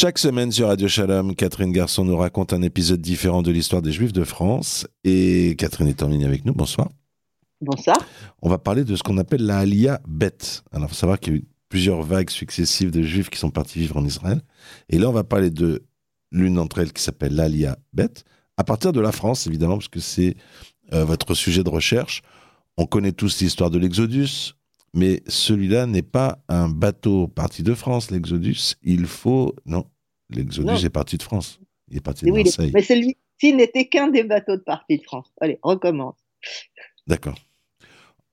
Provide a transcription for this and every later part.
Chaque semaine sur Radio Shalom, Catherine Garçon nous raconte un épisode différent de l'histoire des Juifs de France. Et Catherine est en ligne avec nous. Bonsoir. Bonsoir. On va parler de ce qu'on appelle la Aliyah Bet. Alors, il faut savoir qu'il y a eu plusieurs vagues successives de Juifs qui sont partis vivre en Israël. Et là, on va parler de l'une d'entre elles qui s'appelle l'Aliyah Bet, à partir de la France, évidemment, parce que c'est euh, votre sujet de recherche. On connaît tous l'histoire de l'Exodus, mais celui-là n'est pas un bateau parti de France, l'Exodus. Il faut. Non, l'Exodus est parti de France. Il est parti de oui, Marseille. Mais celui-ci n'était qu'un des bateaux de partie de France. Allez, recommence. D'accord.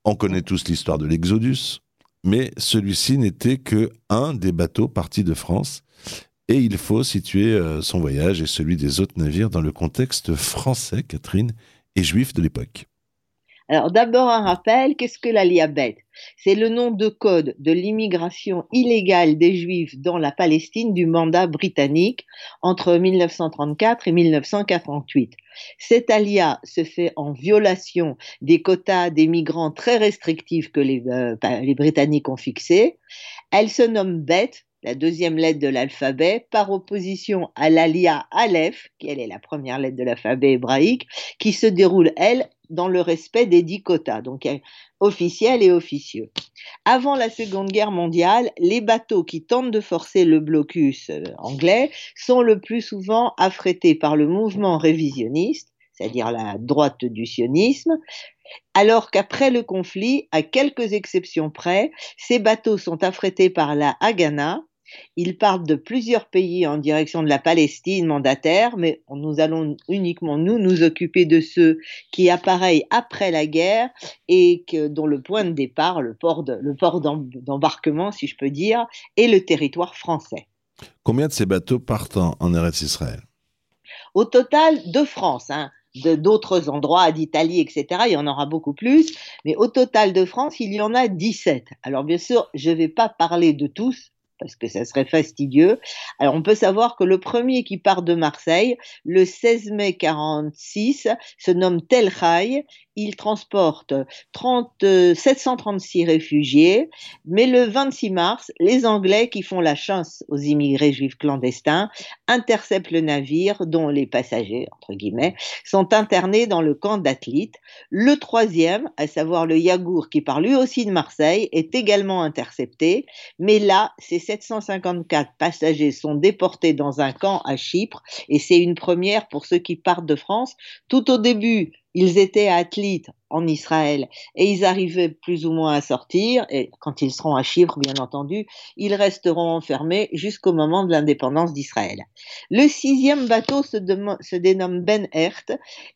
On connaît tous l'histoire de l'Exodus, mais celui-ci n'était que un des bateaux partis de France. Et il faut situer euh, son voyage et celui des autres navires dans le contexte français, Catherine, et juif de l'époque. Alors d'abord un rappel, qu'est-ce que l'Aliabet C'est le nom de code de l'immigration illégale des Juifs dans la Palestine du mandat britannique entre 1934 et 1948. Cet alia se fait en violation des quotas des migrants très restrictifs que les, euh, les Britanniques ont fixés. Elle se nomme Bet la deuxième lettre de l'alphabet, par opposition à l'alia Aleph, qui est la première lettre de l'alphabet hébraïque, qui se déroule, elle, dans le respect des dix quotas, donc officiel et officieux. Avant la Seconde Guerre mondiale, les bateaux qui tentent de forcer le blocus euh, anglais sont le plus souvent affrétés par le mouvement révisionniste, c'est-à-dire la droite du sionisme, alors qu'après le conflit, à quelques exceptions près, ces bateaux sont affrétés par la Haganah, ils partent de plusieurs pays en direction de la Palestine mandataire, mais nous allons uniquement nous nous occuper de ceux qui appareillent après la guerre et que, dont le point de départ, le port d'embarquement, si je peux dire, est le territoire français. Combien de ces bateaux partent en, Eretz Israël? Au total, de France, hein, d'autres endroits, d'Italie, etc. Il y en aura beaucoup plus. Mais au total de France, il y en a 17. Alors bien sûr, je ne vais pas parler de tous parce que ça serait fastidieux. Alors on peut savoir que le premier qui part de Marseille, le 16 mai 46, se nomme Tel Il transporte 30, 736 euh, réfugiés, mais le 26 mars, les Anglais qui font la chasse aux immigrés juifs clandestins interceptent le navire dont les passagers, entre guillemets, sont internés dans le camp d'Athlite. Le troisième, à savoir le Yagour qui part lui aussi de Marseille, est également intercepté, mais là, c'est 754 passagers sont déportés dans un camp à Chypre et c'est une première pour ceux qui partent de France. Tout au début, ils étaient athlètes en Israël et ils arrivaient plus ou moins à sortir et quand ils seront à Chypre bien entendu ils resteront enfermés jusqu'au moment de l'indépendance d'Israël. Le sixième bateau se, dénomme Ben Hert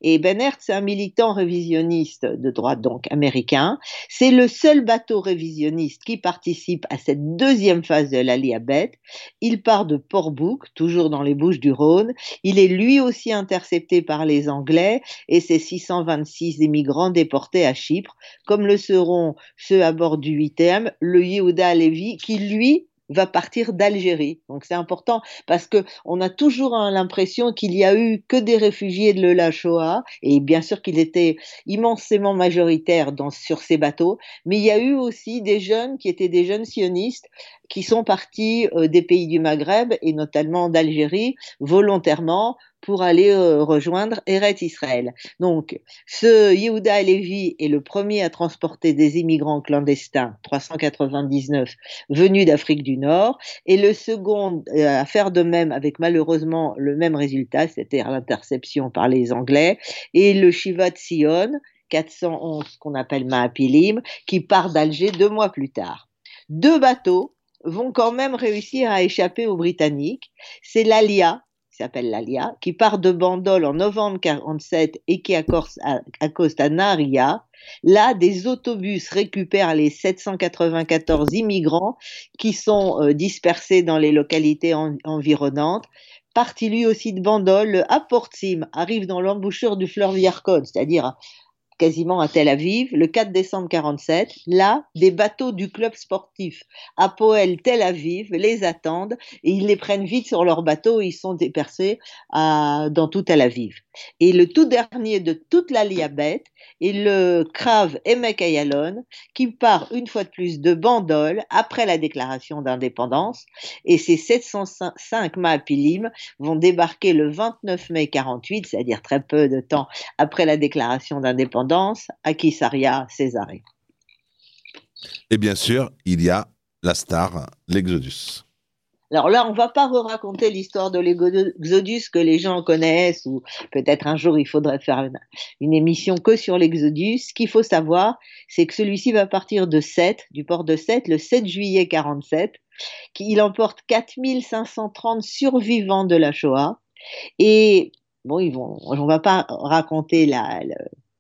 et Ben Hert c'est un militant révisionniste de droite donc américain. C'est le seul bateau révisionniste qui participe à cette deuxième phase de l'Aliabet. Il part de Port-Bouc toujours dans les Bouches du Rhône. Il est lui aussi intercepté par les Anglais et ses 626 immigrants déportés à Chypre, comme le seront ceux à bord du 8e, le Yehuda Levi, qui lui va partir d'Algérie. Donc c'est important parce que on a toujours l'impression qu'il y a eu que des réfugiés de la Shoah et bien sûr qu'il était immensément majoritaire sur ces bateaux, mais il y a eu aussi des jeunes qui étaient des jeunes sionistes qui sont partis euh, des pays du Maghreb et notamment d'Algérie volontairement pour aller euh, rejoindre Eret Israël. Donc, ce Yehuda Levi est le premier à transporter des immigrants clandestins, 399, venus d'Afrique du Nord, et le second euh, à faire de même avec malheureusement le même résultat, c'est-à-dire l'interception par les Anglais, et le Shivat Sion, 411 qu'on appelle Maapilim, qui part d'Alger deux mois plus tard. Deux bateaux vont quand même réussir à échapper aux Britanniques. C'est l'Alia, s'appelle l'Alia, qui part de Bandol en novembre 47 et qui accoste à Naria. Là, des autobus récupèrent les 794 immigrants qui sont euh, dispersés dans les localités environnantes. Parti lui aussi de Bandol, le Aportsim arrive dans l'embouchure du fleuve Yarkon, c'est-à-dire quasiment à Tel Aviv, le 4 décembre 47. Là, des bateaux du club sportif Apoel Tel Aviv les attendent et ils les prennent vite sur leur bateau et ils sont dispersés dans tout Tel Aviv. Et le tout dernier de toute la Liabet est le Krav Emek Ayalon qui part une fois de plus de Bandol après la déclaration d'indépendance et ces 705 Maapilim vont débarquer le 29 mai 48, c'est-à-dire très peu de temps après la déclaration d'indépendance, à Kisaria, Césarée. Et bien sûr, il y a la star, l'Exodus. Alors là, on va pas raconter l'histoire de l'Exodus que les gens connaissent, ou peut-être un jour il faudrait faire une, émission que sur l'Exodus. Ce qu'il faut savoir, c'est que celui-ci va partir de Sète, du port de Sète, le 7 juillet 47. Il emporte 4530 survivants de la Shoah. Et bon, ils vont, on va pas raconter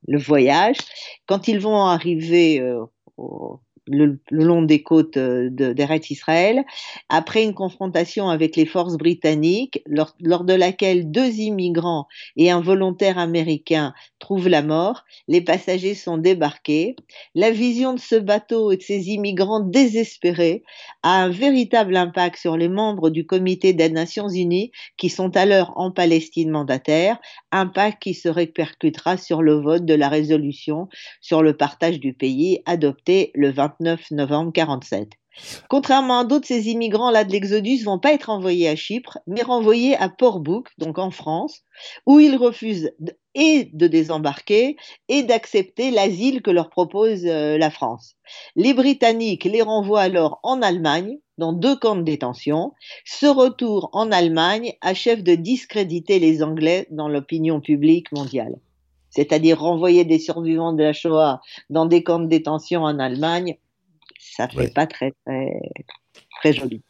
le, voyage. Quand ils vont arriver euh, au, le, long des côtes euh, d'Eretz Israël, après une confrontation avec les forces britanniques, lors, de laquelle deux immigrants et un volontaire américain trouvent la mort, les passagers sont débarqués. La vision de ce bateau et de ces immigrants désespérés a un véritable impact sur les membres du comité des Nations Unies qui sont alors en Palestine mandataire, impact qui se répercutera sur le vote de la résolution sur le partage du pays adopté le 29 novembre 47. Contrairement à d'autres, ces immigrants là de l'Exodus vont pas être envoyés à Chypre, mais renvoyés à Port-Bouc, donc en France, où ils refusent et de désembarquer et d'accepter l'asile que leur propose euh, la France. Les Britanniques les renvoient alors en Allemagne, dans deux camps de détention. Ce retour en Allemagne achève de discréditer les Anglais dans l'opinion publique mondiale. C'est-à-dire renvoyer des survivants de la Shoah dans des camps de détention en Allemagne, ça fait pas très, très, très joli.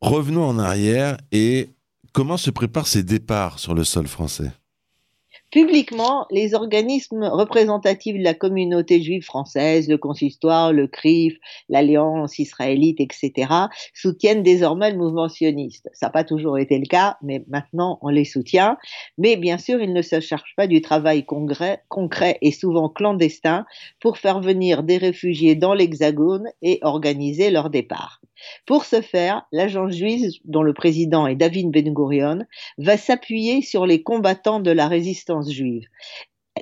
Revenons en arrière et comment se préparent ces départs sur le sol français? Publiquement, les organismes représentatifs de la communauté juive française, le consistoire, le CRIF, l'Alliance israélite, etc., soutiennent désormais le mouvement sioniste. Ça n'a pas toujours été le cas, mais maintenant on les soutient. Mais bien sûr, ils ne se chargent pas du travail concret, et souvent clandestin pour faire venir des réfugiés dans l'Hexagone et organiser leur départ. Pour ce faire, l'agence juive, dont le président est David Ben Gurion, va s'appuyer sur les combattants de la résistance juive.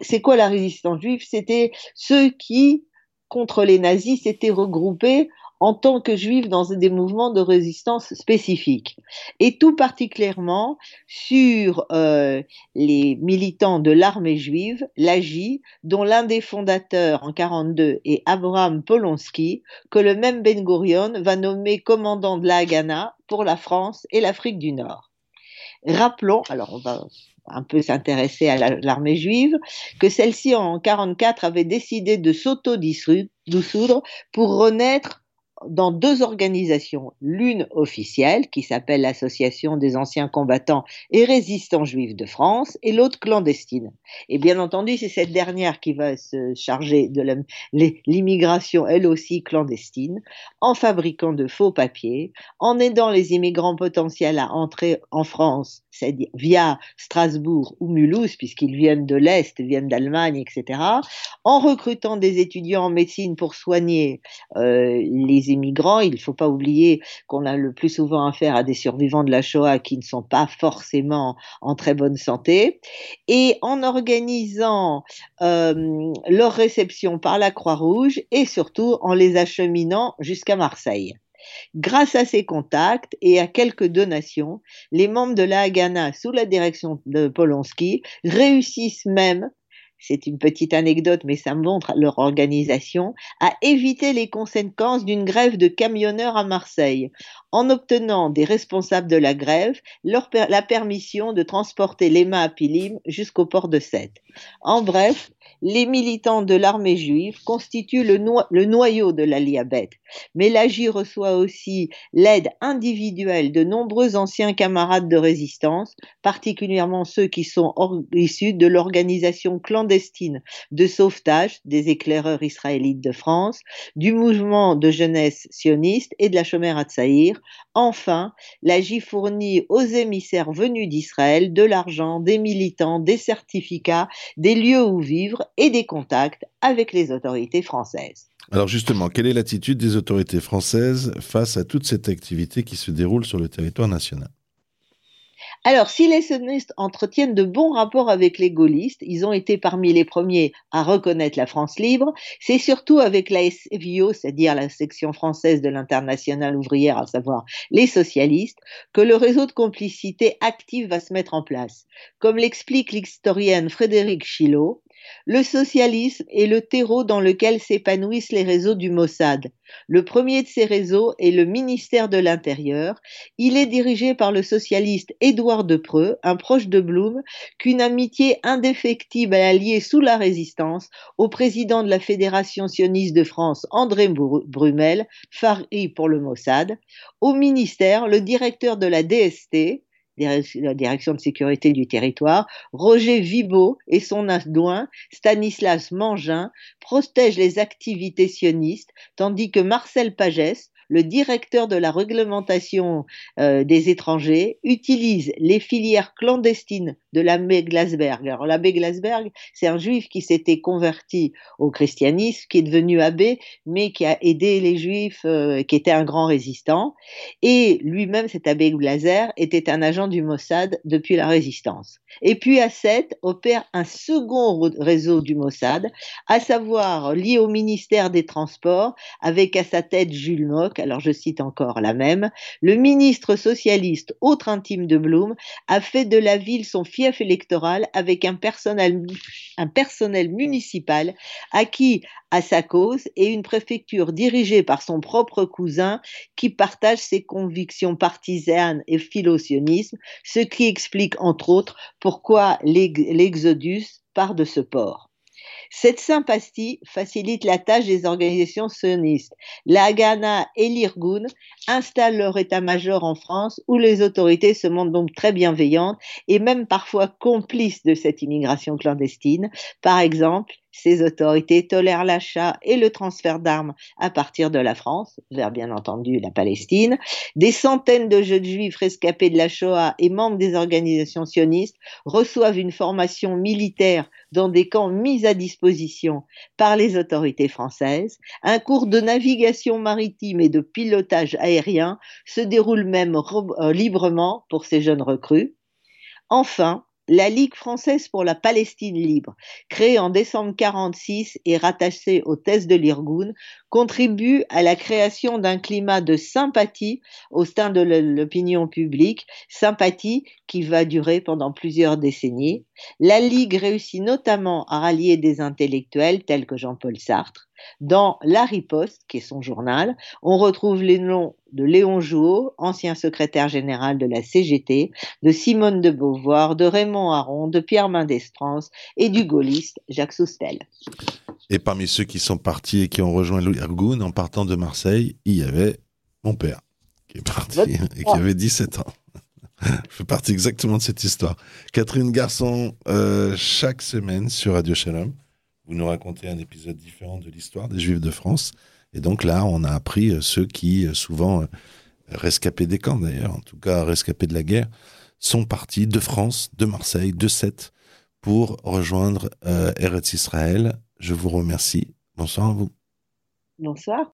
C'est quoi la résistance juive? C'était ceux qui, contre les nazis, s'étaient regroupés en tant que juifs dans des mouvements de résistance spécifiques. Et tout particulièrement sur euh, les militants de l'armée juive, l'AGI, dont l'un des fondateurs en 42 est Abraham Polonsky, que le même Ben Gurion va nommer commandant de la Haganah pour la France et l'Afrique du Nord. Rappelons, alors on va un peu s'intéresser à l'armée juive, que celle-ci en 44 avait décidé de s'auto-dissoudre pour renaître dans deux organisations, l'une officielle qui s'appelle l'Association des anciens combattants et résistants juifs de France et l'autre clandestine. Et bien entendu, c'est cette dernière qui va se charger de l'immigration, elle aussi clandestine, en fabriquant de faux papiers, en aidant les immigrants potentiels à entrer en France, c'est-à-dire via Strasbourg ou Mulhouse, puisqu'ils viennent de l'Est, viennent d'Allemagne, etc., en recrutant des étudiants en médecine pour soigner euh, les immigrants. Il ne faut pas oublier qu'on a le plus souvent affaire à des survivants de la Shoah qui ne sont pas forcément en très bonne santé. Et en organisant euh, leur réception par la Croix-Rouge et surtout en les acheminant jusqu'à Marseille. Grâce à ces contacts et à quelques donations, les membres de la Haganah, sous la direction de Polonsky, réussissent même c'est une petite anecdote, mais ça montre leur organisation, à éviter les conséquences d'une grève de camionneurs à Marseille, en obtenant des responsables de la grève la permission de transporter les mains à Pilim jusqu'au port de Sète. En bref, les militants de l'armée juive constituent le, noyau de l'Aliabet, mais l'AGI reçoit aussi l'aide individuelle de nombreux anciens camarades de résistance, particulièrement ceux qui sont issus de l'organisation clandestine clandestine de sauvetage des éclaireurs israélites de France, du mouvement de jeunesse sioniste et de la Shomer Hatzaïr. Enfin, l'AGI fournit aux émissaires venus d'Israël de l'argent, des militants, des certificats, des lieux où vivre et des contacts avec les autorités françaises. Alors justement, quelle est l'attitude des autorités françaises face à toute cette activité qui se déroule sur le territoire national? Alors, si les sionistes entretiennent de bons rapports avec les gaullistes, ils ont été parmi les premiers à reconnaître la France libre, c'est surtout avec la SVO, c'est-à-dire la section française de l'internationale ouvrière, à savoir les socialistes, que le réseau de complicité active va se mettre en place. Comme l'explique l'historienne Frédéric Chilot, le socialisme est le terreau dans lequel s'épanouissent les réseaux du Mossad. Le premier de ces réseaux est le ministère de l'Intérieur. Il est dirigé par le socialiste Édouard Depreux, un proche de Blum, qu'une amitié indéfectible a allié sous la résistance au président de la Fédération sioniste de France, André Brumel, Fari pour le Mossad. Au ministère, le directeur de la DST, la direction de sécurité du territoire, Roger Vibo et son adjoint Stanislas Mangin protègent les activités sionistes, tandis que Marcel Pagès, le directeur de la réglementation euh, des étrangers utilise les filières clandestines de l'abbé Glasberg. Alors l'abbé Glasberg, c'est un juif qui s'était converti au christianisme, qui est devenu abbé, mais qui a aidé les juifs, euh, qui était un grand résistant. Et lui-même, cet abbé Glaser, était un agent du Mossad depuis la résistance. Et puis à Sète opère un second réseau du Mossad, à savoir lié au ministère des Transports, avec à sa tête Jules Mock, alors je cite encore la même, le ministre socialiste, autre intime de Blum, a fait de la ville son fief électoral avec un personnel, un personnel municipal acquis à sa cause et une préfecture dirigée par son propre cousin qui partage ses convictions partisanes et philosionisme, ce qui explique entre autres pourquoi l'exodus part de ce port. Cette sympathie facilite la tâche des organisations sionistes. La Ghana et l'Irgun installent leur état-major en France où les autorités se montrent donc très bienveillantes et même parfois complices de cette immigration clandestine. Par exemple, ces autorités tolèrent l'achat et le transfert d'armes à partir de la France, vers bien entendu la Palestine. Des centaines de jeunes juifs rescapés de la Shoah et membres des organisations sionistes reçoivent une formation militaire dans des camps mis à disposition par les autorités françaises. Un cours de navigation maritime et de pilotage aérien se déroule même euh, librement pour ces jeunes recrues. Enfin, la Ligue française pour la Palestine libre, créée en décembre 1946 et rattachée au test de l'Irgun, contribue à la création d'un climat de sympathie au sein de l'opinion publique, sympathie qui va durer pendant plusieurs décennies. La Ligue réussit notamment à rallier des intellectuels tels que Jean-Paul Sartre, dans La Riposte, qui est son journal, on retrouve les noms de Léon Jouot, ancien secrétaire général de la CGT, de Simone de Beauvoir, de Raymond Aron, de Pierre Mendès-France et du gaulliste Jacques Soustel. Et parmi ceux qui sont partis et qui ont rejoint l'Irgun en partant de Marseille, il y avait mon père, qui est parti et qui avait 17 ans. Je fais partie exactement de cette histoire. Catherine Garçon, euh, chaque semaine sur Radio Shalom vous nous racontez un épisode différent de l'histoire des Juifs de France. Et donc là, on a appris euh, ceux qui, euh, souvent euh, rescapés des camps d'ailleurs, en tout cas rescapés de la guerre, sont partis de France, de Marseille, de Sète, pour rejoindre Eretz Israël. Je vous remercie. Bonsoir à vous. Bonsoir.